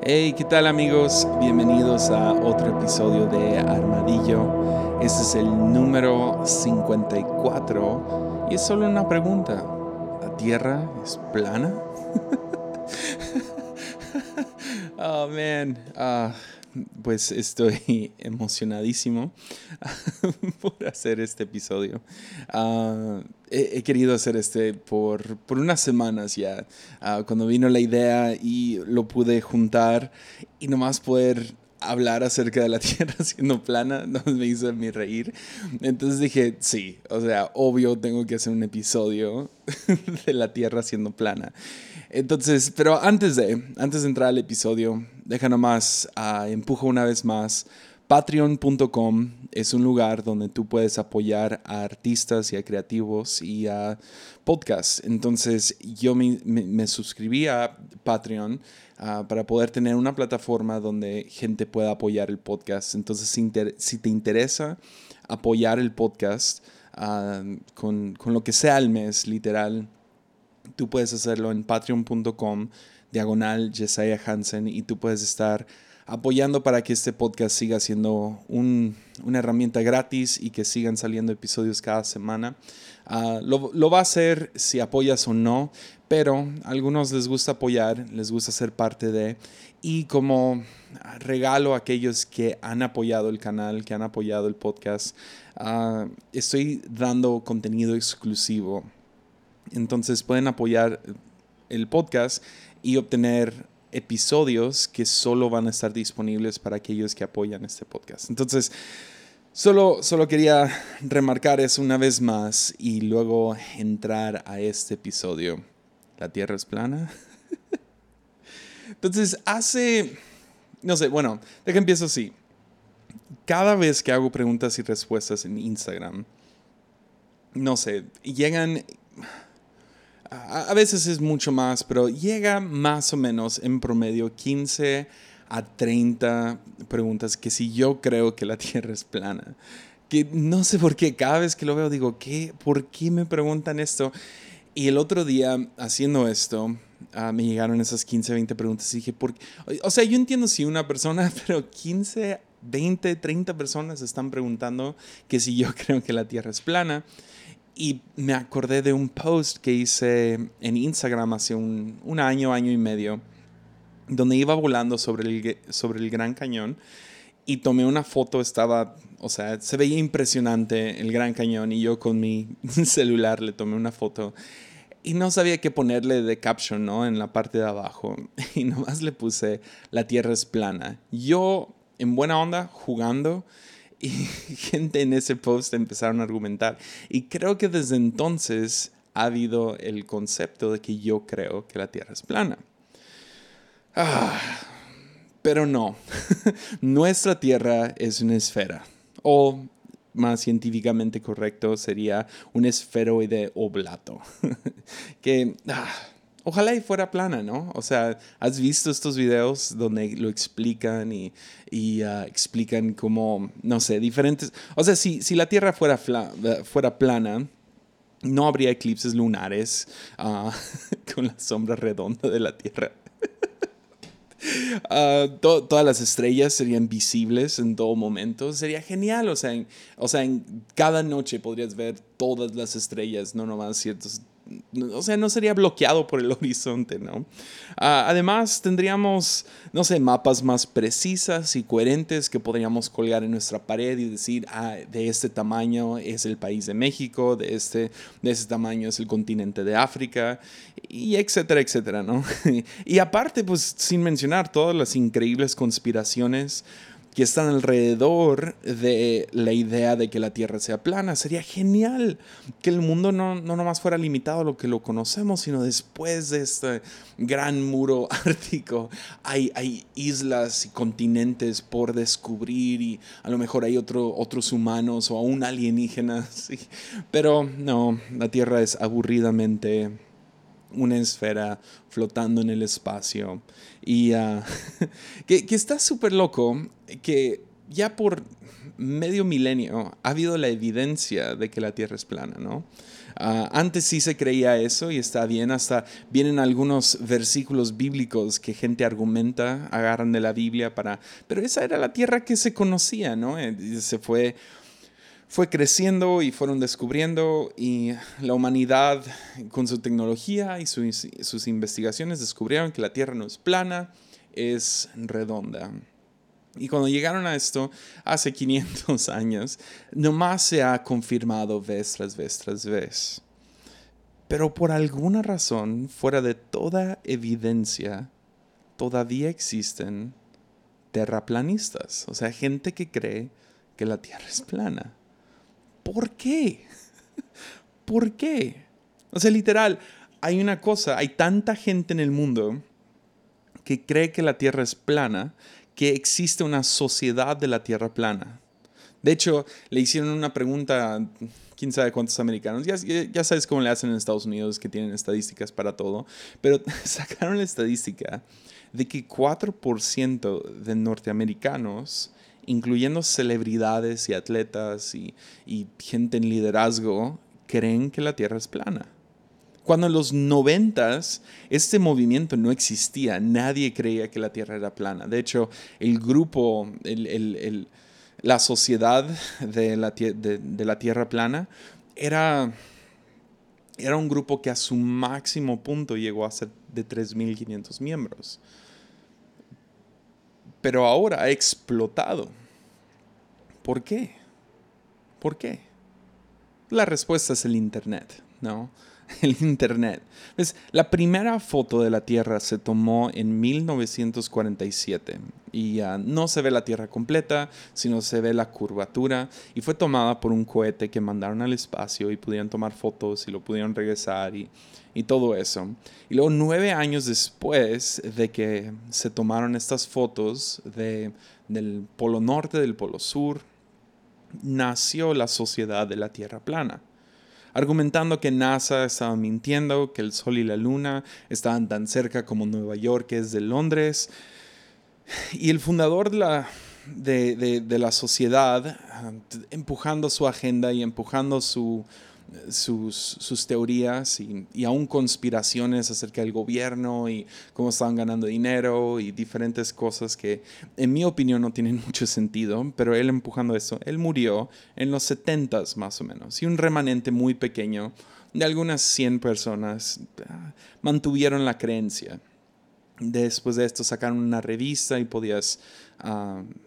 Hey, ¿qué tal amigos? Bienvenidos a otro episodio de Armadillo. Este es el número 54 y es solo una pregunta. ¿La Tierra es plana? oh, man. Ah, pues estoy emocionadísimo por hacer este episodio. Ah, he, querido hacer este por, por unas semanas ya, ah, cuando vino la idea y lo pude juntar y nomás poder hablar acerca de la Tierra siendo plana, no me hizo mi reír. Entonces dije, sí, o sea, obvio tengo que hacer un episodio de la Tierra siendo plana. Entonces, pero antes de, antes de entrar al episodio, deja nomás, uh, empujo una vez más. Patreon.com es un lugar donde tú puedes apoyar a artistas y a creativos y a podcasts. Entonces yo me, suscribí a Patreon ah, para poder tener una plataforma donde gente pueda apoyar el podcast. Entonces si, te interesa apoyar el podcast ah, con, con lo que sea al mes, literal, tú puedes hacerlo en patreon.com diagonal Jesiah Hansen y tú puedes estar apoyando para que este podcast siga siendo una herramienta gratis y que sigan saliendo episodios cada semana. Ah, lo, lo, va a hacer si apoyas o no, pero a algunos les gusta apoyar, les gusta ser parte de. Y como regalo a aquellos que han apoyado el canal, que han apoyado el podcast, ah, estoy dando contenido exclusivo entonces pueden apoyar el podcast y obtener episodios que solo van a estar disponibles para aquellos que apoyan este podcast. Entonces, solo, solo quería remarcar eso una vez más y luego entrar a este episodio. ¿La Tierra es plana? Entonces, hace, no sé, bueno, deja empiezo así. Cada vez que hago preguntas y respuestas en Instagram, no sé, llegan a, veces es mucho más, pero llega más o menos en promedio 15 a 30 preguntas que si yo creo que la Tierra es plana. Que no sé por qué, cada vez que lo veo digo, ¿qué? ¿Por qué me preguntan esto? Y el otro día, haciendo esto, ah, me llegaron esas 15, 20 preguntas y dije, ¿por qué? O sea, yo entiendo si una persona, pero 15, 20, 30 personas están preguntando que si yo creo que la Tierra es plana. Y me acordé de un post que hice en Instagram hace un, año, año y medio, donde iba volando sobre el, sobre el Gran Cañón y tomé una foto, estaba, o sea, se veía impresionante el Gran Cañón y yo con mi celular le tomé una foto y no sabía qué ponerle de caption, ¿no? En la parte de abajo y nomás le puse la tierra es plana. Yo, en buena onda, jugando, y gente en ese post empezaron a argumentar. Y creo que desde entonces ha habido el concepto de que yo creo que la Tierra es plana. Ah, pero no, nuestra Tierra es una esfera. O más científicamente correcto sería un esferoide oblato. que... Ah, Ojalá y fuera plana, ¿no? O sea, ¿has visto estos videos donde lo explican y, ah, explican cómo, no sé, diferentes... O sea, si, si la Tierra fuera, fuera plana, no habría eclipses lunares ah, con la sombra redonda de la Tierra. Ah, todas las estrellas serían visibles en todo momento. Sería genial. O sea, o sea, en cada noche podrías ver todas las estrellas, no nomás ciertos o sea, no sería bloqueado por el horizonte, ¿no? Ah, además, tendríamos, no sé, mapas más precisas y coherentes que podríamos colgar en nuestra pared y decir, ah, de este tamaño es el país de México, de este, de este tamaño es el continente de África, y etcétera, etcétera, ¿no? y aparte, pues, sin mencionar todas las increíbles conspiraciones que están alrededor de la idea de que la Tierra sea plana. Sería genial que el mundo no, no nomás fuera limitado a lo que lo conocemos, sino después de este gran muro ártico hay, hay islas y continentes por descubrir y a lo mejor hay otro, otros humanos o aún alienígenas. Pero no, la Tierra es aburridamente una esfera flotando en el espacio. Y ah, que, está súper loco que ya por medio milenio ha habido la evidencia de que la Tierra es plana, ¿no? Ah, antes sí se creía eso y está bien, hasta vienen algunos versículos bíblicos que gente argumenta, agarran de la Biblia para... Pero esa era la tierra que se conocía, ¿no? Eh, se fue fue creciendo y fueron descubriendo y la humanidad con su tecnología y sus investigaciones descubrieron que la Tierra no es plana, es redonda. Y cuando llegaron a esto, hace 500 años, nomás se ha confirmado vez tras vez tras vez. Pero por alguna razón, fuera de toda evidencia, todavía existen terraplanistas, o sea, gente que cree que la Tierra es plana. ¿Por qué? ¿Por qué? O sea, literal, hay una cosa, hay tanta gente en el mundo que cree que la Tierra es plana, que existe una sociedad de la Tierra plana. De hecho, le hicieron una pregunta, quién sabe cuántos americanos, ya, ya sabes cómo le hacen en Estados Unidos, que tienen estadísticas para todo, pero sacaron la estadística de que 4% de norteamericanos incluyendo celebridades y atletas y, gente en liderazgo, creen que la Tierra es plana. Cuando en los noventas este movimiento no existía, nadie creía que la Tierra era plana. De hecho, el grupo, la sociedad de la, de la, Tierra plana era, era un grupo que a su máximo punto llegó a ser de 3.500 miembros pero ahora ha explotado. ¿Por qué? ¿Por qué? La respuesta es el Internet, ¿no? El Internet. La primera foto de la Tierra se tomó en 1947 y no se ve la Tierra completa, sino se ve la curvatura y fue tomada por un cohete que mandaron al espacio y pudieron tomar fotos y lo pudieron regresar y, y todo eso. Y luego nueve años después de que se tomaron estas fotos de, del Polo Norte, del Polo Sur, nació la Sociedad de la Tierra Plana argumentando que NASA estaba mintiendo, que el Sol y la Luna estaban tan cerca como Nueva York es de Londres. Y el fundador de la, de la sociedad, empujando su agenda y empujando su, sus, teorías y, aún conspiraciones acerca del gobierno y cómo estaban ganando dinero y diferentes cosas que en mi opinión no tienen mucho sentido, pero él empujando eso, él murió en los 70 más o menos y un remanente muy pequeño de algunas 100 personas ah, mantuvieron la creencia. Después de esto sacaron una revista y podías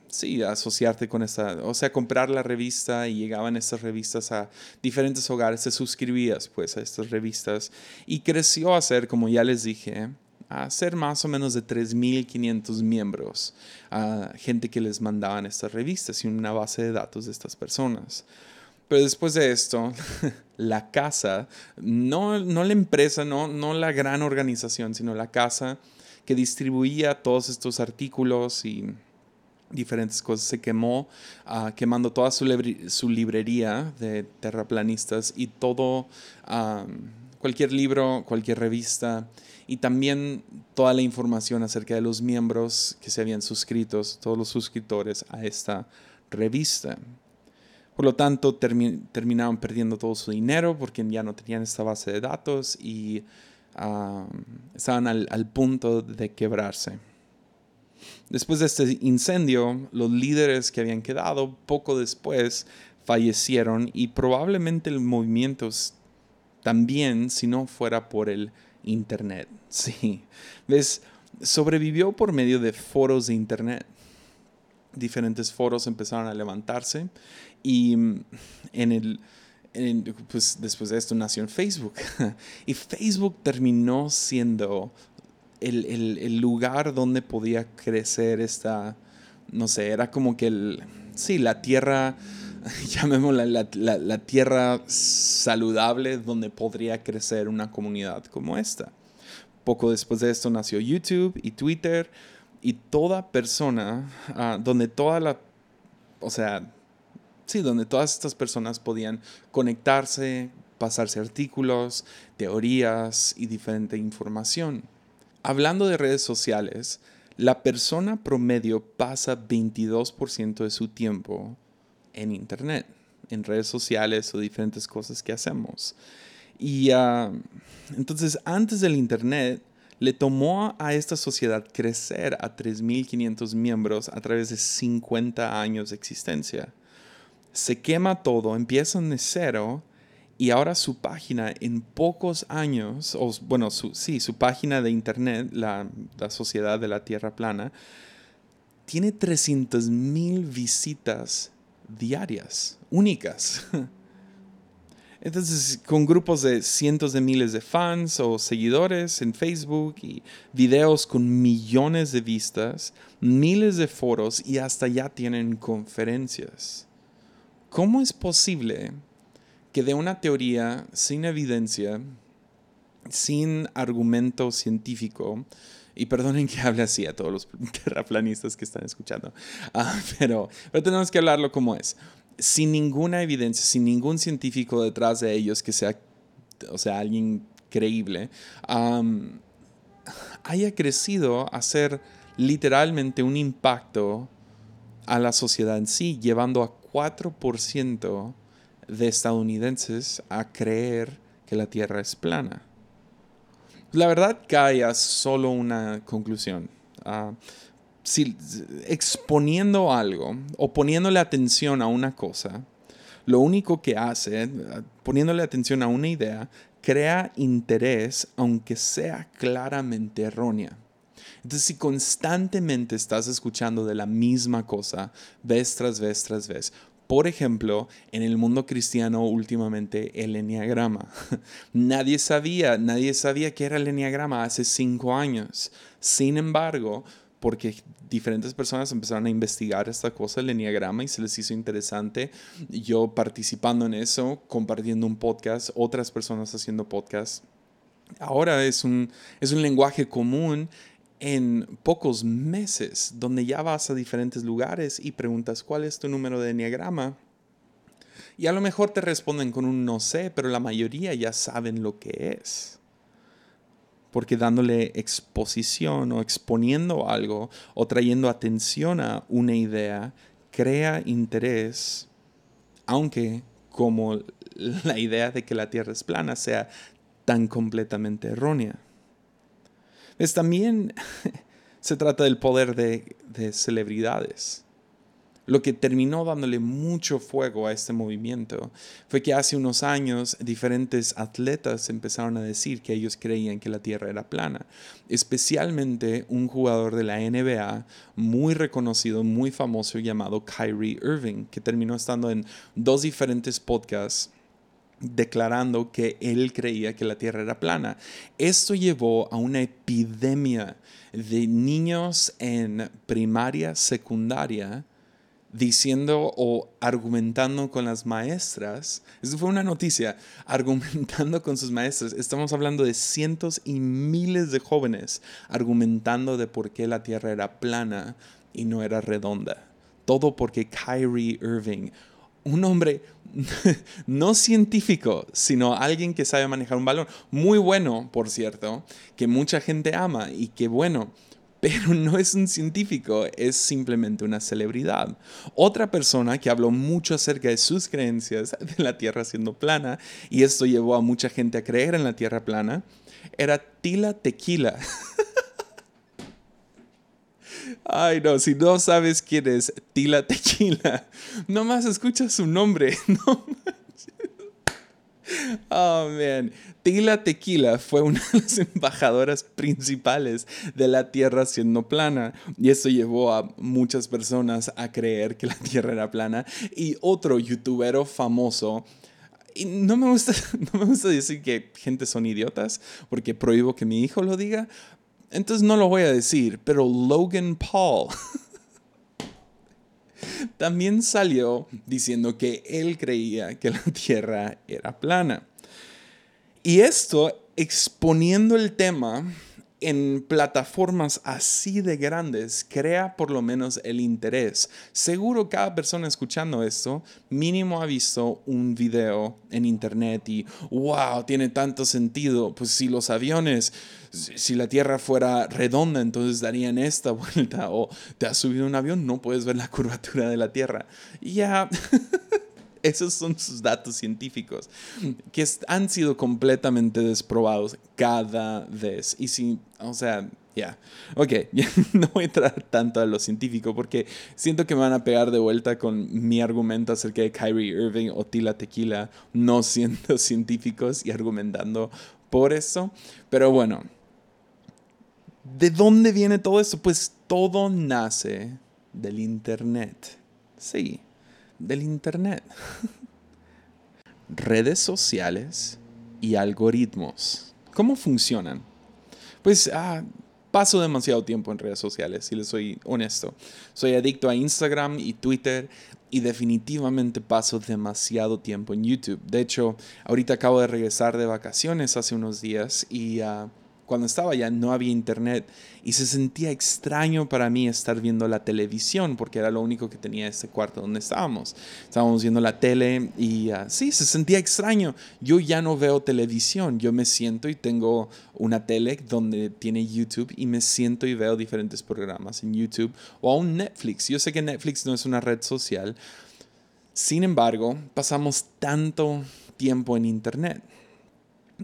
sí, asociarte con esta, o sea, comprar la revista y llegaban estas revistas a diferentes hogares, te suscribías pues a estas revistas y creció a ser, como ya les dije, a ser más o menos de 3.500 miembros, a gente que les mandaban estas revistas y una base de datos de estas personas. Pero después de esto, la casa, no, no la empresa, no, no la gran organización, sino la casa que distribuía todos estos artículos y diferentes cosas. Se quemó, ah, quemando toda su, su, librería de terraplanistas y todo, cualquier libro, cualquier revista y también toda la información acerca de los miembros que se habían suscrito, todos los suscriptores a esta revista. Por lo tanto, terminaron perdiendo todo su dinero porque ya no tenían esta base de datos y estaban al punto de quebrarse. Después de este incendio, los líderes que habían quedado poco después fallecieron y probablemente el movimiento también si no fuera por el Internet. Sí, ¿ves? Sobrevivió por medio de foros de Internet. Diferentes foros empezaron a levantarse y mm, en el, pues después de esto nació en Facebook. y Facebook terminó siendo el, lugar donde podía crecer esta, no sé, era como que el, sí, la tierra, llamémosla la, la, tierra saludable donde podría crecer una comunidad como esta. Poco después de esto nació YouTube y Twitter y toda persona, ah, donde toda la, o sea, sí, donde todas estas personas podían conectarse, pasarse artículos, teorías y diferente información. Hablando de redes sociales, la persona promedio pasa 22% de su tiempo en Internet, en redes sociales o diferentes cosas que hacemos. Y ah, entonces, antes del Internet, le tomó a esta sociedad crecer a 3.500 miembros a través de 50 años de existencia. Se quema todo, empiezan de cero y ahora su página en pocos años, o bueno, su, sí, su página de internet, la, la Sociedad de la Tierra Plana, tiene 300.000 visitas diarias, únicas. Entonces, con grupos de cientos de miles de fans o seguidores en Facebook y videos con millones de vistas, miles de foros y hasta ya tienen conferencias. ¿Cómo es posible que de una teoría sin evidencia, sin argumento científico, y perdonen que hable así a todos los terraplanistas que están escuchando, ah, pero, pero tenemos que hablarlo como es. Sin ninguna evidencia, sin ningún científico detrás de ellos que sea, o sea, alguien creíble, haya crecido a ser literalmente un impacto a la sociedad en sí, llevando a 4% de estadounidenses a creer que la Tierra es plana. La verdad cae a solo una conclusión. Ah, si, exponiendo algo o poniéndole atención a una cosa, lo único que hace, poniéndole atención a una idea, crea interés aunque sea claramente errónea. Entonces, si constantemente estás escuchando de la misma cosa, vez tras vez tras vez, por ejemplo, en el mundo cristiano últimamente el enneagrama. nadie sabía, nadie sabía qué era el enneagrama hace cinco años. Sin embargo, porque diferentes personas empezaron a investigar esta cosa, el enneagrama, y se les hizo interesante. Yo participando en eso, compartiendo un podcast, otras personas haciendo podcast. Ahora es un, es un lenguaje común en pocos meses, donde ya vas a diferentes lugares y preguntas cuál es tu número de enneagrama. Y a lo mejor te responden con un no sé, pero la mayoría ya saben lo que es porque dándole exposición o exponiendo algo o trayendo atención a una idea crea interés, aunque como la idea de que la Tierra es plana sea tan completamente errónea. Es también se trata del poder de, de celebridades. Lo que terminó dándole mucho fuego a este movimiento fue que hace unos años diferentes atletas empezaron a decir que ellos creían que la Tierra era plana. Especialmente un jugador de la NBA muy reconocido, muy famoso llamado Kyrie Irving, que terminó estando en dos diferentes podcasts declarando que él creía que la Tierra era plana. Esto llevó a una epidemia de niños en primaria, secundaria, diciendo o argumentando con las maestras. Esto fue una noticia, argumentando con sus maestras. Estamos hablando de cientos y miles de jóvenes argumentando de por qué la Tierra era plana y no era redonda. Todo porque Kyrie Irving, un hombre no científico, sino alguien que sabe manejar un balón, muy bueno, por cierto, que mucha gente ama y que bueno, pero no es un científico, es simplemente una celebridad. Otra persona que habló mucho acerca de sus creencias de la Tierra siendo plana, y esto llevó a mucha gente a creer en la Tierra plana, era Tila Tequila. Ay, no, si no sabes quién es Tila Tequila, nomás escucha su nombre. No Oh, man. Tila Tequila fue una de las embajadoras principales de la Tierra siendo plana y eso llevó a muchas personas a creer que la Tierra era plana y otro youtuber famoso y no me gusta no me gusta decir que gente son idiotas porque prohíbo que mi hijo lo diga, entonces no lo voy a decir, pero Logan Paul también salió diciendo que él creía que la Tierra era plana. Y esto exponiendo el tema en plataformas así de grandes crea por lo menos el interés. Seguro cada persona escuchando esto mínimo ha visto un video en internet y wow, tiene tanto sentido. Pues si los aviones, si la Tierra fuera redonda, entonces darían esta vuelta. O te has subido un avión, no puedes ver la curvatura de la Tierra. Ya, Esos son sus datos científicos, que han sido completamente desprobados cada vez. Y si, o sea, ya, ok, no voy a entrar tanto a lo científico porque siento que me van a pegar de vuelta con mi argumento acerca de Kyrie Irving o Tila Tequila, no siendo científicos y argumentando por eso. Pero bueno, ¿de dónde viene todo esto? Pues todo nace del Internet. Sí, del Internet. Redes sociales y algoritmos. ¿Cómo funcionan? Pues ah, paso demasiado tiempo en redes sociales, si les soy honesto. Soy adicto a Instagram y Twitter y definitivamente paso demasiado tiempo en YouTube. De hecho, ahorita acabo de regresar de vacaciones hace unos días y... Ah, cuando estaba allá no había internet y se sentía extraño para mí estar viendo la televisión porque era lo único que tenía este cuarto donde estábamos. Estábamos viendo la tele y uh, sí, se sentía extraño. Yo ya no veo televisión, yo me siento y tengo una tele donde tiene YouTube y me siento y veo diferentes programas en YouTube o aún Netflix. Yo sé que Netflix no es una red social. Sin embargo, pasamos tanto tiempo en Internet.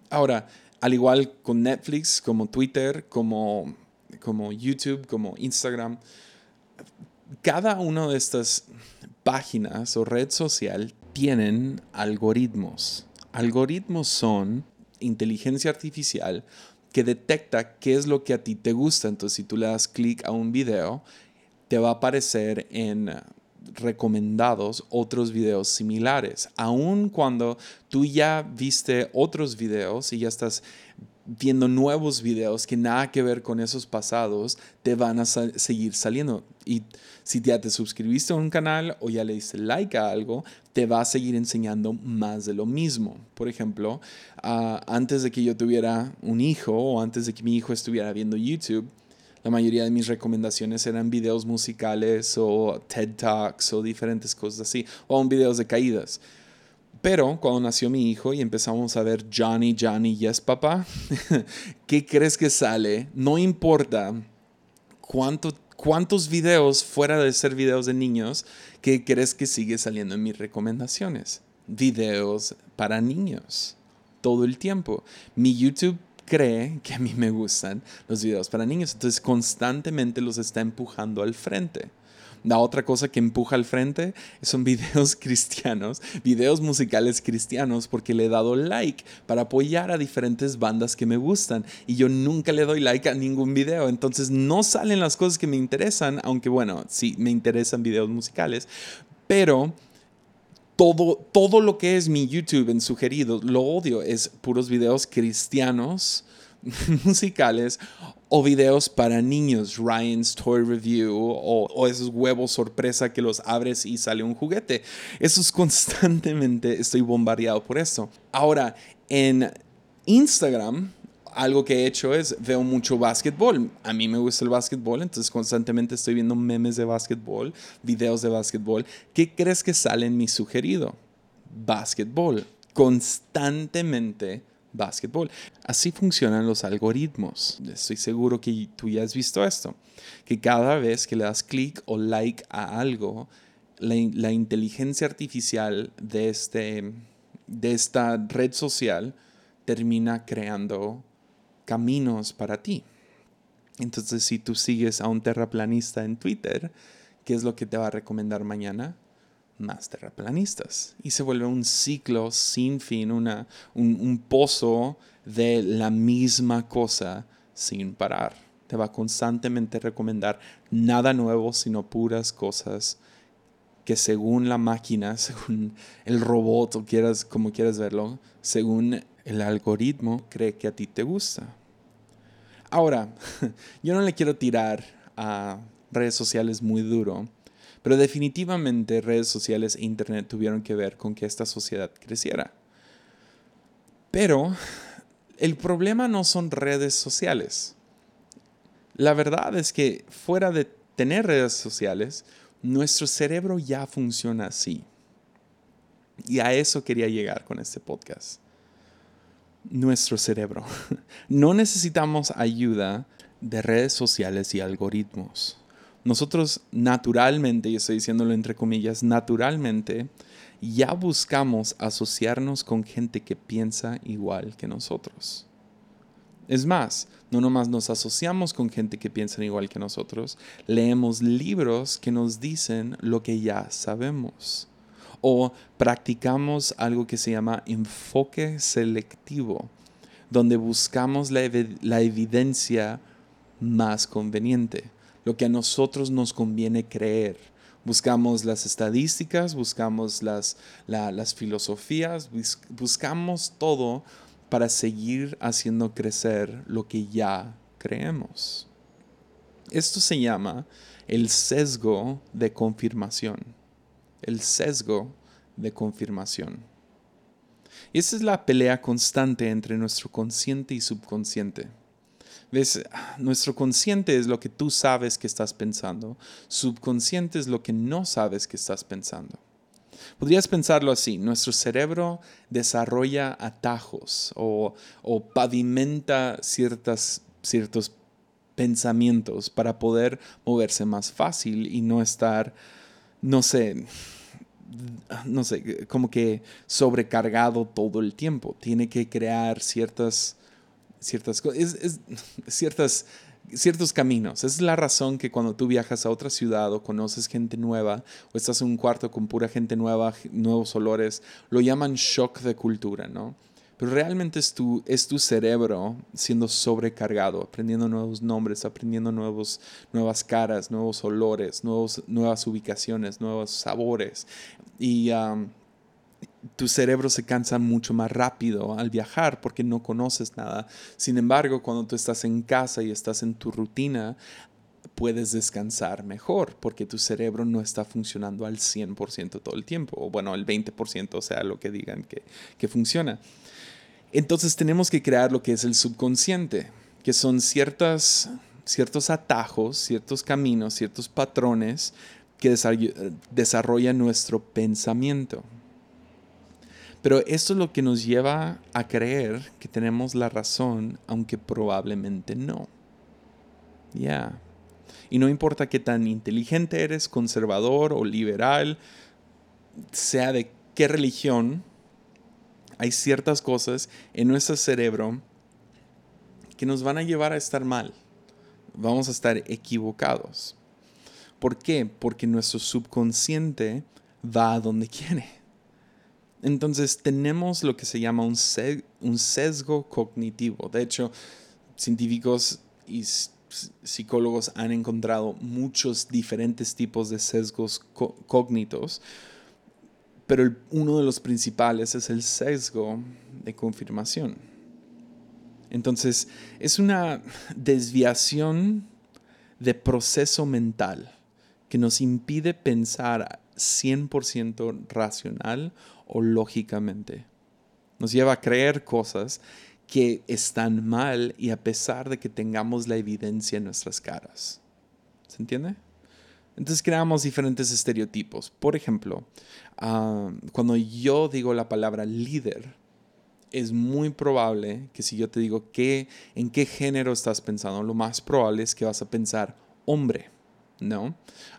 Ahora, al igual con Netflix, como Twitter, como, como YouTube, como Instagram, cada una de estas páginas o red social tienen algoritmos. Algoritmos son inteligencia artificial que detecta qué es lo que a ti te gusta. Entonces, si tú le das clic a un video, te va a aparecer en recomendados otros videos similares. Aun cuando tú ya viste otros videos y ya estás viendo nuevos videos que nada que ver con esos pasados, te van a seguir saliendo. Y si ya te suscribiste a un canal o ya le diste like a algo, te va a seguir enseñando más de lo mismo. Por ejemplo, ah, antes de que yo tuviera un hijo o antes de que mi hijo estuviera viendo YouTube, la mayoría de mis recomendaciones eran videos musicales o TED Talks o diferentes cosas así, o aún videos de caídas. Pero cuando nació mi hijo y empezamos a ver Johnny, Johnny, yes papá, ¿qué crees que sale? No importa cuánto, cuántos videos fuera de ser videos de niños, ¿qué crees que sigue saliendo en mis recomendaciones? Videos para niños todo el tiempo. Mi YouTube cree que a mí me gustan los videos para niños, entonces constantemente los está empujando al frente. La otra cosa que empuja al frente son videos cristianos, videos musicales cristianos, porque le he dado like para apoyar a diferentes bandas que me gustan. Y yo nunca le doy like a ningún video, entonces no salen las cosas que me interesan, aunque bueno, sí, me interesan videos musicales, pero todo, todo lo que es mi YouTube en sugerido, lo odio, es puros videos cristianos, musicales o videos para niños, Ryan's Toy Review o, o, esos huevos sorpresa que los abres y sale un juguete. Eso es constantemente, estoy bombardeado por eso. Ahora, en Instagram algo que he hecho es veo mucho básquetbol. A mí me gusta el básquetbol, entonces constantemente estoy viendo memes de básquetbol, videos de básquetbol. ¿Qué crees que sale en mi sugerido? Básquetbol. Constantemente básquetbol. Así funcionan los algoritmos. Estoy seguro que tú ya has visto esto. Que cada vez que le das clic o like a algo, la, la inteligencia artificial de, este, de esta red social termina creando caminos para ti. Entonces, si tú sigues a un terraplanista en Twitter, ¿qué es lo que te va a recomendar mañana? Más terraplanistas. Y se vuelve un ciclo sin fin, una, un, pozo de la misma cosa sin parar. Te va a constantemente recomendar nada nuevo, sino puras cosas que según la máquina, según el robot o quieras, como quieras verlo, según el algoritmo cree que a ti te gusta. Ahora, yo no le quiero tirar a redes sociales muy duro, pero definitivamente redes sociales e Internet tuvieron que ver con que esta sociedad creciera. Pero el problema no son redes sociales. La verdad es que fuera de tener redes sociales, nuestro cerebro ya funciona así. Y a eso quería llegar con este podcast nuestro cerebro. No necesitamos ayuda de redes sociales y algoritmos. nosotros naturalmente, y estoy diciéndolo entre comillas, naturalmente, ya buscamos asociarnos con gente que piensa igual que nosotros. Es más, no nomás nos asociamos con gente que piensa igual que nosotros, leemos libros que nos dicen lo que ya sabemos. O practicamos algo que se llama enfoque selectivo, donde buscamos la, la evidencia más conveniente, lo que a nosotros nos conviene creer. Buscamos las estadísticas, buscamos las, las filosofías, buscamos todo para seguir haciendo crecer lo que ya creemos. Esto se llama el sesgo de confirmación. El sesgo de confirmación. Y esa es la pelea constante entre nuestro consciente y subconsciente. ¿Ves? Nuestro consciente es lo que tú sabes que estás pensando. Subconsciente es lo que no sabes que estás pensando. Podrías pensarlo así, nuestro cerebro desarrolla atajos o, pavimenta ciertos pensamientos para poder moverse más fácil y no estar, no sé, no sé, como que sobrecargado todo el tiempo. Tiene que crear ciertas, ciertas cosas, ciertas ciertos caminos. Es la razón que cuando tú viajas a otra ciudad o conoces gente nueva o estás en un cuarto con pura gente nueva, nuevos olores, lo llaman shock de cultura, ¿no? Pero realmente es tu, es tu cerebro siendo sobrecargado, aprendiendo nuevos nombres, aprendiendo nuevos, nuevas caras, nuevos olores, nuevos, nuevas ubicaciones, nuevos sabores. Y tu cerebro se cansa mucho más rápido al viajar porque no conoces nada. Sin embargo, cuando tú estás en casa y estás en tu rutina, puedes descansar mejor porque tu cerebro no está funcionando al 100% todo el tiempo, o bueno, el 20%, o sea, lo que digan que, que funciona. Entonces tenemos que crear lo que es el subconsciente, que son ciertas, ciertos atajos, ciertos caminos, ciertos patrones que desarrollan nuestro pensamiento. Pero esto es lo que nos lleva a creer que tenemos la razón, aunque probablemente no. Ya. Y no importa qué tan inteligente eres, conservador o liberal, sea de qué religión, hay ciertas cosas en nuestro cerebro que nos van a llevar a estar mal. Vamos a estar equivocados. ¿Por qué? Porque nuestro subconsciente va a donde quiere. Entonces tenemos lo que se llama un, sesgo cognitivo. De hecho, científicos y psicólogos han encontrado muchos diferentes tipos de sesgos cognitos, pero uno de los principales es el sesgo de confirmación. Entonces, es una desviación de proceso mental que nos impide pensar 100% racional o lógicamente. Nos lleva a creer cosas que están mal y a pesar de que tengamos la evidencia en nuestras caras. ¿Se entiende? Entonces creamos diferentes estereotipos. Por ejemplo, ah, cuando yo digo la palabra líder, es muy probable que si yo te digo que, en qué género estás pensando, lo más probable es que vas a pensar hombre, ¿no?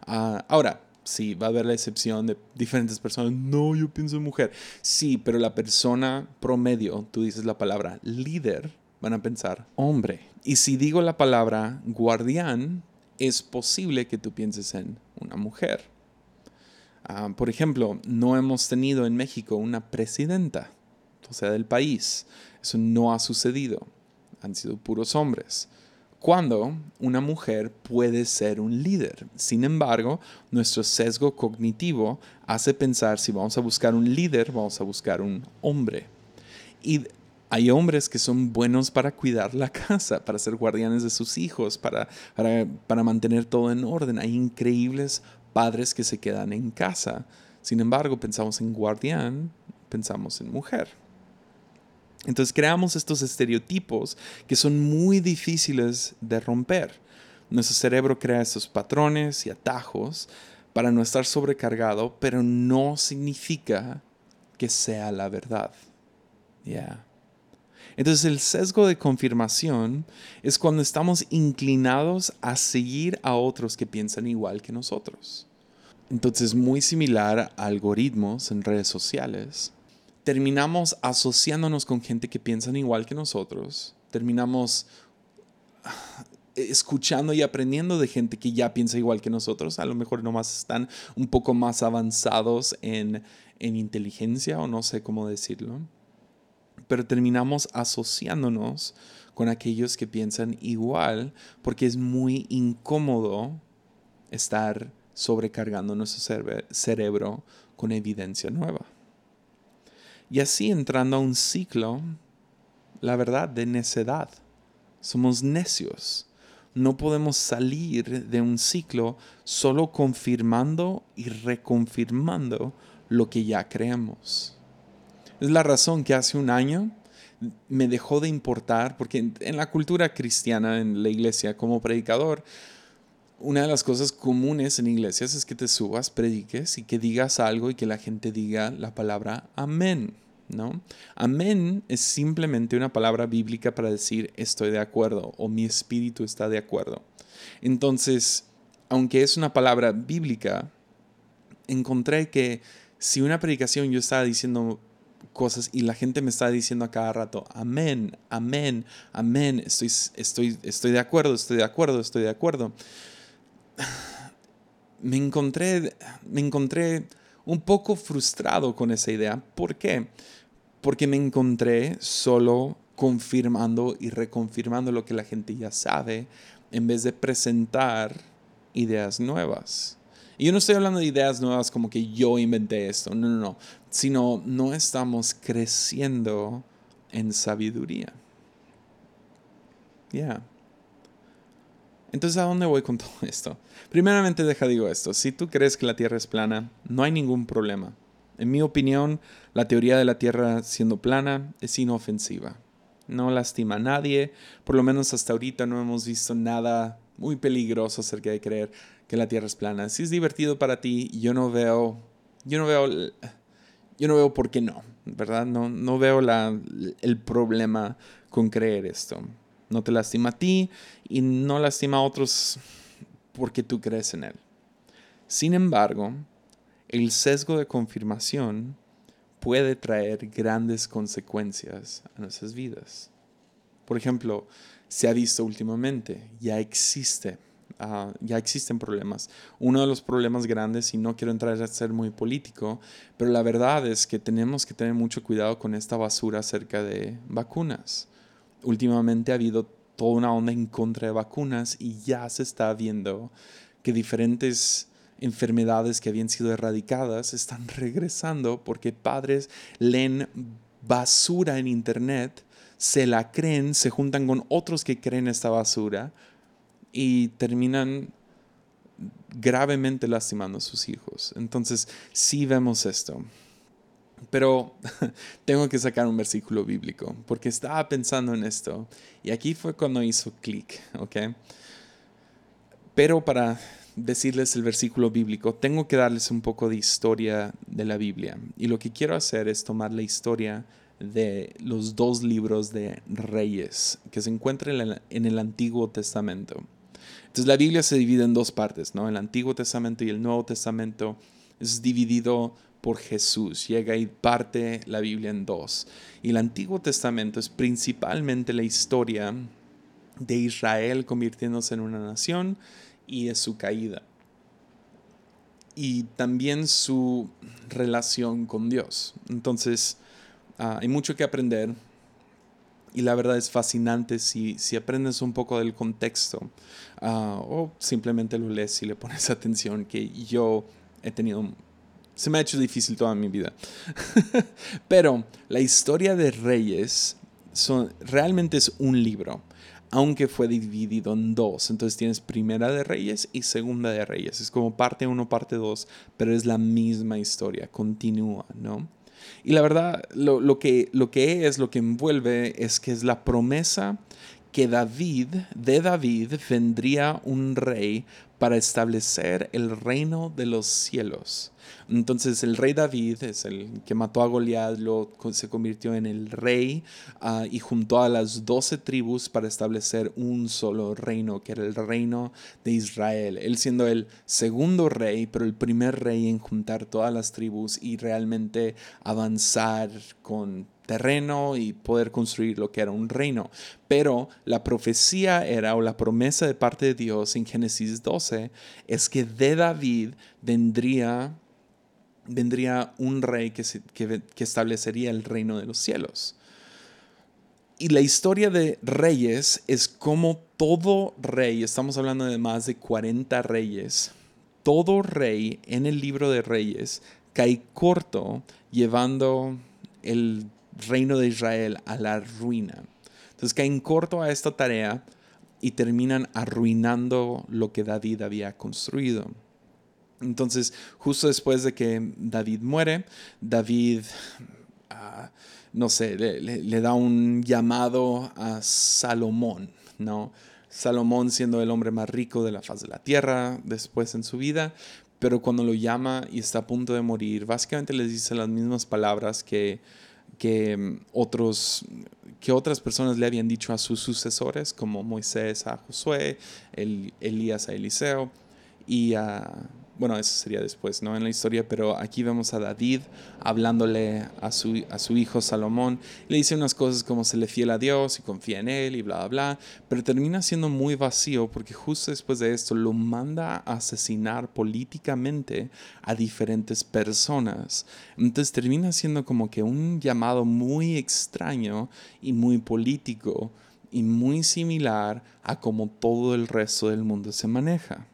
Ah, ahora, Sí, va a haber la excepción de diferentes personas. No, yo pienso en mujer. Sí, pero la persona promedio, tú dices la palabra líder, van a pensar hombre. Y si digo la palabra guardián, es posible que tú pienses en una mujer. Ah, por ejemplo, no hemos tenido en México una presidenta, o sea, del país. Eso no ha sucedido. Han sido puros hombres cuando una mujer puede ser un líder. Sin embargo, nuestro sesgo cognitivo hace pensar si vamos a buscar un líder, vamos a buscar un hombre. Y hay hombres que son buenos para cuidar la casa, para ser guardianes de sus hijos, para, para, mantener todo en orden. Hay increíbles padres que se quedan en casa. Sin embargo, pensamos en guardián, pensamos en mujer. Entonces creamos estos estereotipos que son muy difíciles de romper. Nuestro cerebro crea estos patrones y atajos para no estar sobrecargado, pero no significa que sea la verdad. Entonces el sesgo de confirmación es cuando estamos inclinados a seguir a otros que piensan igual que nosotros. Entonces muy similar a algoritmos en redes sociales, terminamos asociándonos con gente que piensan igual que nosotros, terminamos escuchando y aprendiendo de gente que ya piensa igual que nosotros, a lo mejor nomás están un poco más avanzados en, en inteligencia o no sé cómo decirlo, pero terminamos asociándonos con aquellos que piensan igual porque es muy incómodo estar sobrecargando nuestro cerebro con evidencia nueva. Y así entrando a un ciclo, la verdad, de necedad. Somos necios no podemos salir de un ciclo solo confirmando y reconfirmando lo que ya creemos. Es la razón que hace un año me dejó de importar, porque en la cultura cristiana, en la iglesia, como predicador, una de las cosas comunes en iglesias es que te subas, prediques y que digas algo y que la gente diga la palabra amén. ¿no? Amén es simplemente una palabra bíblica para decir estoy de acuerdo o mi espíritu está de acuerdo. Entonces, aunque es una palabra bíblica, encontré que si una predicación yo estaba diciendo cosas y la gente me estaba diciendo a cada rato, amén, amén, amén, estoy, estoy, estoy de acuerdo, estoy de acuerdo, estoy de acuerdo. Me encontré, me encontré un poco frustrado con esa idea. ¿Por qué? porque me encontré solo confirmando y reconfirmando lo que la gente ya sabe en vez de presentar ideas nuevas. Y yo no estoy hablando de ideas nuevas como que yo inventé esto, no, no, no, sino no estamos creciendo en sabiduría. Ya. Entonces, ¿a dónde voy con todo esto? Primeramente, deja digo esto. Si tú crees que la Tierra es plana, no hay ningún problema. En mi opinión, la teoría de la Tierra siendo plana es inofensiva. No lastima a nadie, por lo menos hasta ahorita no hemos visto nada muy peligroso acerca de creer que la Tierra es plana. Si es divertido para ti, yo no veo, yo no veo, yo no veo por qué no, ¿verdad? No, no veo el problema con creer esto. No te lastima a ti y no lastima a otros porque tú crees en él. Sin embargo, el sesgo de confirmación puede traer grandes consecuencias a nuestras vidas. Por ejemplo, se ha visto últimamente, ya existe, ya existen problemas. Uno de los problemas grandes, y no quiero entrar a ser muy político, pero la verdad es que tenemos que tener mucho cuidado con esta basura acerca de vacunas. Últimamente ha habido toda una onda en contra de vacunas y ya se está viendo que diferentes enfermedades que habían sido erradicadas están regresando porque padres leen basura en internet, se la creen, se juntan con otros que creen esta basura y terminan gravemente lastimando a sus hijos. Entonces, sí vemos esto. Pero tengo que sacar un versículo bíblico, porque estaba pensando en esto y aquí fue cuando hizo clic, ¿ok? Pero para decirles el versículo bíblico, tengo que darles un poco de historia de la Biblia. Y lo que quiero hacer es tomar la historia de los dos libros de reyes que se encuentran en el Antiguo Testamento. Entonces la Biblia se divide en dos partes, ¿no? El Antiguo Testamento y el Nuevo Testamento es dividido por Jesús. Llega y parte la Biblia en dos. Y el Antiguo Testamento es principalmente la historia de Israel convirtiéndose en una nación y de su caída. Y también su relación con Dios. Entonces, ah, hay mucho que aprender. Y la verdad es fascinante si, si aprendes un poco del contexto ah, o simplemente lo lees y le pones atención, que yo he tenido se me ha hecho difícil toda mi vida. Pero la historia de reyes son, realmente es un libro aunque fue dividido en dos. Entonces tienes primera de Reyes y segunda de Reyes. Es como parte uno, parte dos, pero es la misma historia, continúa, ¿no? Y la verdad, lo, que, lo que es, lo que envuelve, es que es la promesa que David, de David vendría un rey para establecer el reino de los cielos. Entonces el rey David es el que mató a Goliat, se convirtió en el rey ah, y juntó a las doce tribus para establecer un solo reino, que era el reino de Israel. Él siendo el segundo rey, pero el primer rey en juntar todas las tribus y realmente avanzar con terreno y poder construir lo que era un reino. Pero la profecía era, o la promesa de parte de Dios en Génesis 12, es que de David vendría, vendría un rey que, que establecería el reino de los cielos. Y la historia de reyes es como todo rey, estamos hablando de más de 40 reyes, todo rey en el libro de reyes cae corto llevando el reino de Israel a la ruina. Entonces caen corto a esta tarea y terminan arruinando lo que David había construido. Entonces, justo después de que David muere, David, ah, no sé, le, da un llamado a Salomón, ¿no? Salomón siendo el hombre más rico de la faz de la tierra después en su vida, pero cuando lo llama y está a punto de morir, básicamente les dice las mismas palabras que que mm, otros que otras personas le habían dicho a sus sucesores, como Moisés a Josué, Elías a Eliseo, y a, bueno, eso sería después, ¿no? En la historia, pero aquí vemos a David hablándole a su, a su hijo Salomón. Le dice unas cosas como se le fiel a Dios y confía en él y bla, bla, bla, pero termina siendo muy vacío porque justo después de esto lo manda a asesinar políticamente a diferentes personas. Entonces termina siendo como que un llamado muy extraño y muy político y muy similar a como todo el resto del mundo se maneja.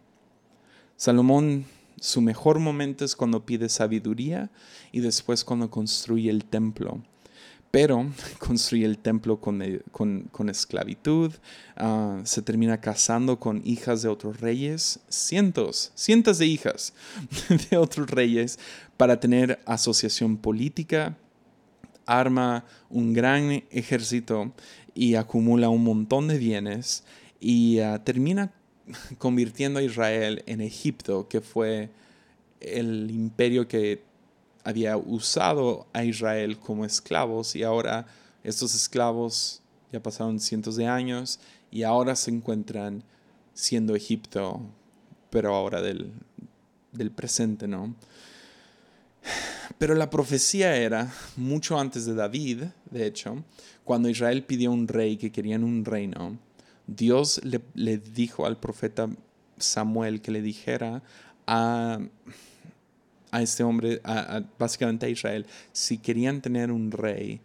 Salomón, su mejor momento es cuando pide sabiduría y después cuando construye el templo. Pero construye el templo con, eh, esclavitud, ah, se termina casando con hijas de otros reyes, cientos, cientos de hijas de otros reyes para tener asociación política, arma un gran ejército y acumula un montón de bienes y ah, termina convirtiendo a Israel en Egipto, que fue el imperio que había usado a Israel como esclavos y ahora estos esclavos ya pasaron cientos de años y ahora se encuentran siendo Egipto, pero ahora del, del presente, ¿no? Pero la profecía era, mucho antes de David, de hecho, cuando Israel pidió un rey, que querían un reino, Dios le, dijo al profeta Samuel que le dijera a, este hombre, básicamente a Israel, si querían tener un rey,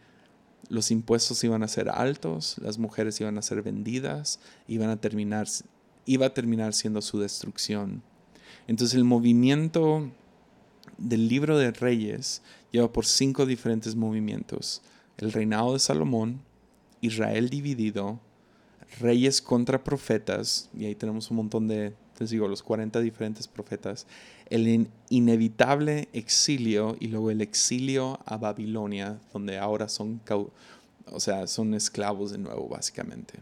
los impuestos iban a ser altos, las mujeres iban a ser vendidas, iban a terminar, iba a terminar siendo su destrucción. Entonces el movimiento del libro de reyes lleva por cinco diferentes movimientos. El reinado de Salomón, Israel dividido, reyes contra profetas, y ahí tenemos un montón de, les digo, los 40 diferentes profetas, el inevitable exilio y luego el exilio a Babilonia, donde ahora son, o sea, son esclavos de nuevo, básicamente.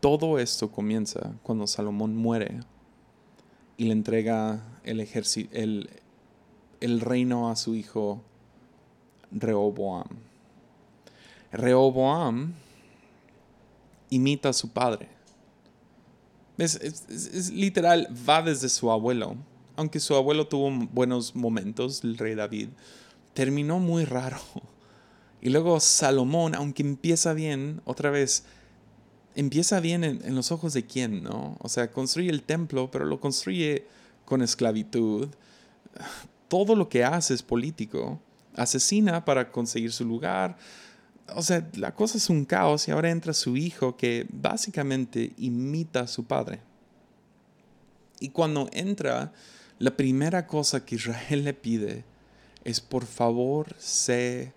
Todo esto comienza cuando Salomón muere y le entrega el, el, el reino a su hijo Rehoboam. Rehoboam imita a su padre. Es, literal, va desde su abuelo. Aunque su abuelo tuvo buenos momentos, el rey David, terminó muy raro. Y luego Salomón, aunque empieza bien, otra vez, empieza bien en, en, los ojos de quién, ¿no? O sea, construye el templo, pero lo construye con esclavitud. Todo lo que hace es político. Asesina para conseguir su lugar o sea, la cosa es un caos y ahora entra su hijo que básicamente imita a su padre. Y cuando entra, la primera cosa que Israel le pide es por favor, se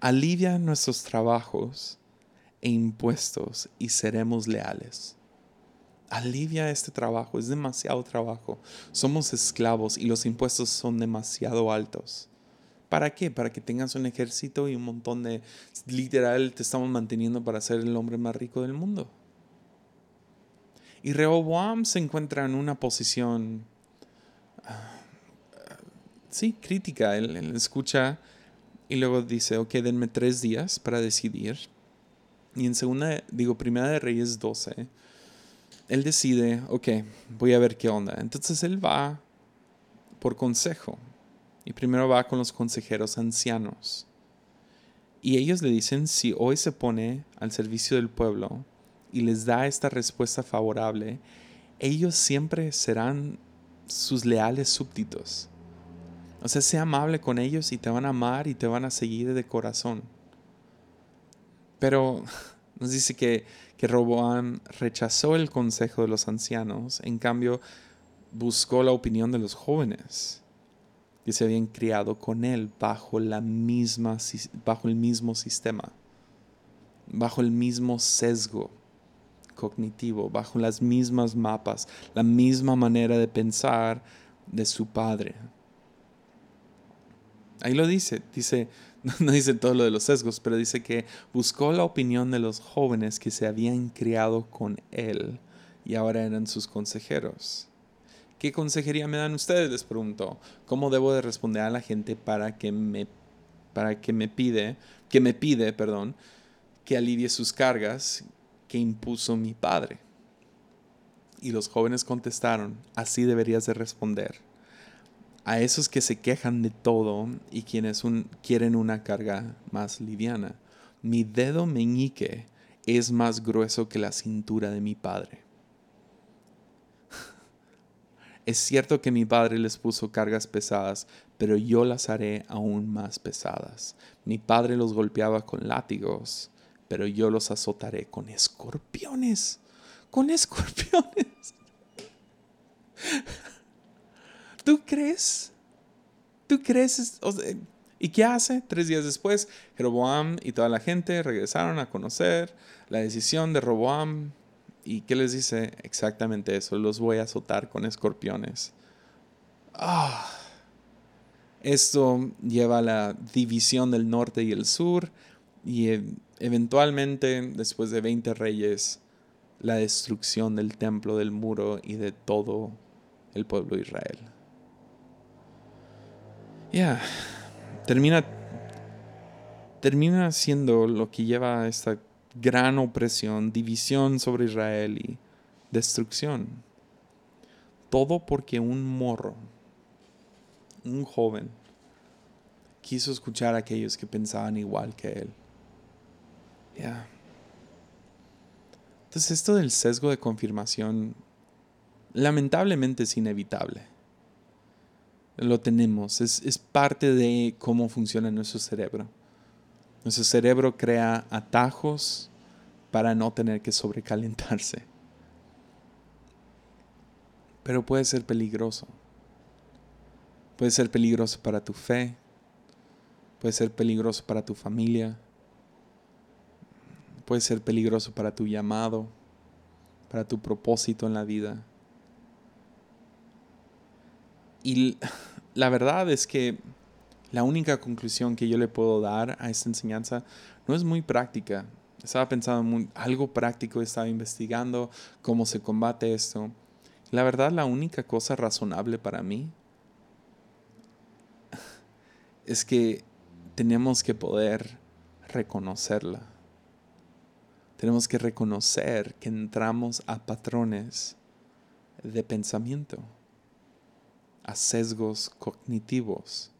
alivia nuestros trabajos e impuestos y seremos leales. Alivia este trabajo, es demasiado trabajo. Somos esclavos y los impuestos son demasiado altos ¿Para qué? Para que tengas un ejército y un montón de... Literal, te estamos manteniendo para ser el hombre más rico del mundo. Y Rehoboam se encuentra en una posición, ah, sí, crítica. Él, escucha y luego dice, ok, denme tres días para decidir. Y en segunda, digo, primera de Reyes 12, él decide, ok, voy a ver qué onda. Entonces él va por consejo. Y primero va con los consejeros ancianos. Y ellos le dicen, si hoy se pone al servicio del pueblo y les da esta respuesta favorable, ellos siempre serán sus leales súbditos. O sea, sea amable con ellos y te van a amar y te van a seguir de corazón. Pero nos dice que, que Roboam rechazó el consejo de los ancianos, en cambio buscó la opinión de los jóvenes que se habían criado con él bajo, la misma, bajo el mismo sistema, bajo el mismo sesgo cognitivo, bajo las mismas mapas, la misma manera de pensar de su padre. Ahí lo dice, dice, no dice todo lo de los sesgos, pero dice que buscó la opinión de los jóvenes que se habían criado con él y ahora eran sus consejeros. ¿Qué consejería me dan ustedes? Les preguntó. ¿Cómo debo de responder a la gente para que me, para que me pide, que me pide, perdón, que alivie sus cargas que impuso mi padre? Y los jóvenes contestaron, así deberías de responder. A esos que se quejan de todo y quienes quieren una carga más liviana. Mi dedo meñique es más grueso que la cintura de mi padre. Es cierto que mi padre les puso cargas pesadas, pero yo las haré aún más pesadas. Mi padre los golpeaba con látigos, pero yo los azotaré con escorpiones. Con escorpiones. ¿Tú crees? ¿Tú crees? ¿Y qué hace? Tres días después, Jeroboam y toda la gente regresaron a conocer la decisión de Roboam ¿Y qué les dice? Exactamente eso, los voy a azotar con escorpiones. Ah. Esto lleva a la división del norte y el sur y e, eventualmente, después de 20 reyes, la destrucción del templo, del muro y de todo el pueblo de Israel. Ya, termina, termina siendo lo que lleva a esta gran opresión, división sobre Israel y destrucción. Todo porque un morro, un joven, quiso escuchar a aquellos que pensaban igual que él. Entonces esto del sesgo de confirmación lamentablemente es inevitable. Lo tenemos, es, es parte de cómo funciona nuestro cerebro. Nuestro cerebro crea atajos para no tener que sobrecalentarse. Pero puede ser peligroso. Puede ser peligroso para tu fe. Puede ser peligroso para tu familia. Puede ser peligroso para tu llamado, para tu propósito en la vida. Y la verdad es que la única conclusión que yo le puedo dar a esta enseñanza no es muy práctica. Estaba pensando en algo práctico, estaba investigando cómo se combate esto. La verdad, la única cosa razonable para mí es que tenemos que poder reconocerla. Tenemos que reconocer que entramos a patrones de pensamiento, a sesgos cognitivos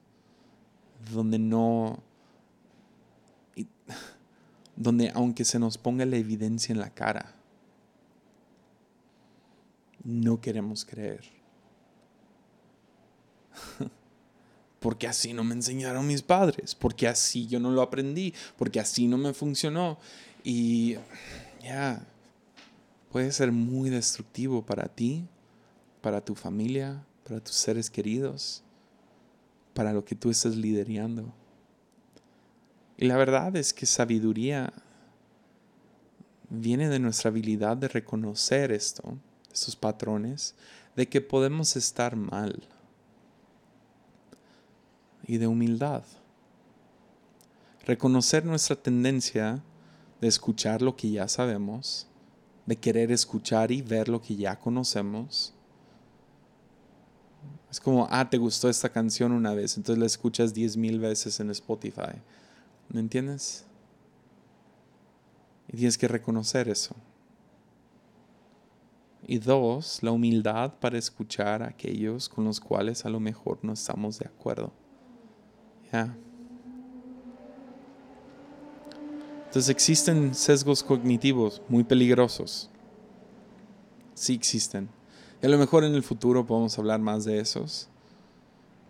donde no, donde aunque se nos ponga la evidencia en la cara, no queremos creer. Porque así no me enseñaron mis padres, porque así yo no lo aprendí, porque así no me funcionó. Y ya, puede ser muy destructivo para ti, para tu familia, para tus seres queridos para lo que tú estás liderando. Y la verdad es que sabiduría viene de nuestra habilidad de reconocer esto, estos patrones, de que podemos estar mal. y de humildad. Reconocer nuestra tendencia de escuchar lo que ya sabemos, de querer escuchar y ver lo que ya conocemos. Es como, ah, te gustó esta canción una vez, entonces la escuchas diez mil veces en Spotify. ¿Me entiendes? Y tienes que reconocer eso. Y dos, la humildad para escuchar a aquellos con los cuales a lo mejor no estamos de acuerdo. ¿Ya? Entonces existen sesgos cognitivos muy peligrosos. Sí existen. Y a lo mejor en el futuro podemos hablar más de esos.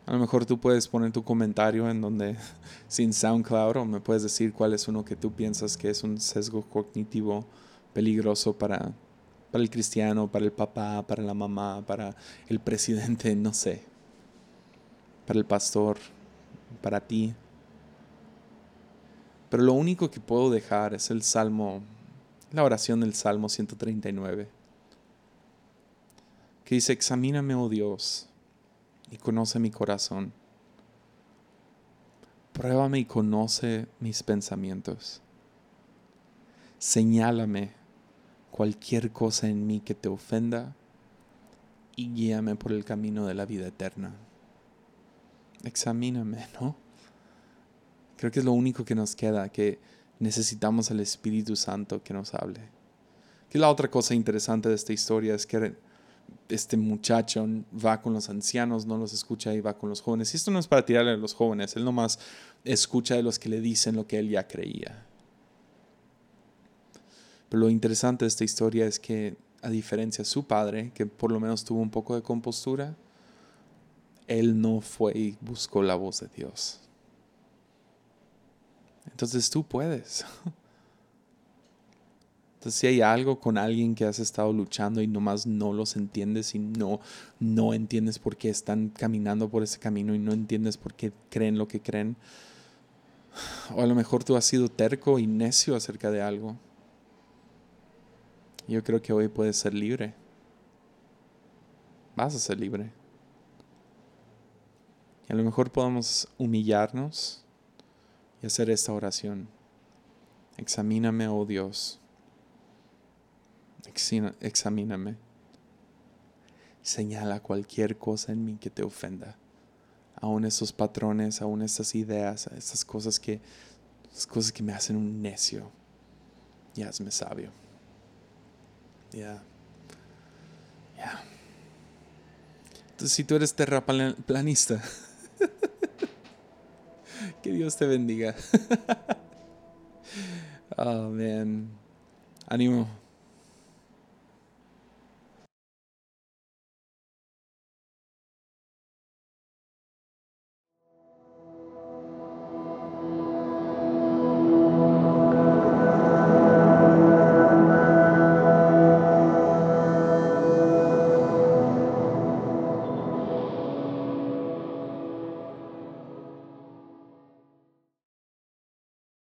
A lo mejor tú puedes poner tu comentario en donde, sin SoundCloud, o me puedes decir cuál es uno que tú piensas que es un sesgo cognitivo peligroso para, para el cristiano, para el papá, para la mamá, para el presidente, no sé, para el pastor, para ti. Pero lo único que puedo dejar es el Salmo, la oración del Salmo 139, que dice, examíname, oh Dios, y conoce mi corazón. Pruébame y conoce mis pensamientos. Señálame cualquier cosa en mí que te ofenda y guíame por el camino de la vida eterna. Examíname, ¿no? Creo que es lo único que nos queda, que necesitamos al Espíritu Santo que nos hable. Que la otra cosa interesante de esta historia es que este muchacho va con los ancianos, no los escucha y va con los jóvenes. Y esto no es para tirarle a los jóvenes, él nomás escucha de los que le dicen lo que él ya creía. Pero lo interesante de esta historia es que, a diferencia de su padre, que por lo menos tuvo un poco de compostura, él no fue y buscó la voz de Dios. Entonces tú puedes. Entonces, si hay algo con alguien que has estado luchando y nomás no los entiendes y no, no entiendes por qué están caminando por ese camino y no entiendes por qué creen lo que creen, o a lo mejor tú has sido terco y necio acerca de algo, yo creo que hoy puedes ser libre. Vas a ser libre. Y a lo mejor podamos humillarnos y hacer esta oración. Examíname, oh Dios examíname. Señala cualquier cosa en mí que te ofenda. Aún esos patrones, aún esas ideas, esas cosas que, cosas que me hacen un necio. Y hazme sabio. Ya. Ya. Entonces, si tú eres terraplanista, que Dios te bendiga. oh, man. Ánimo.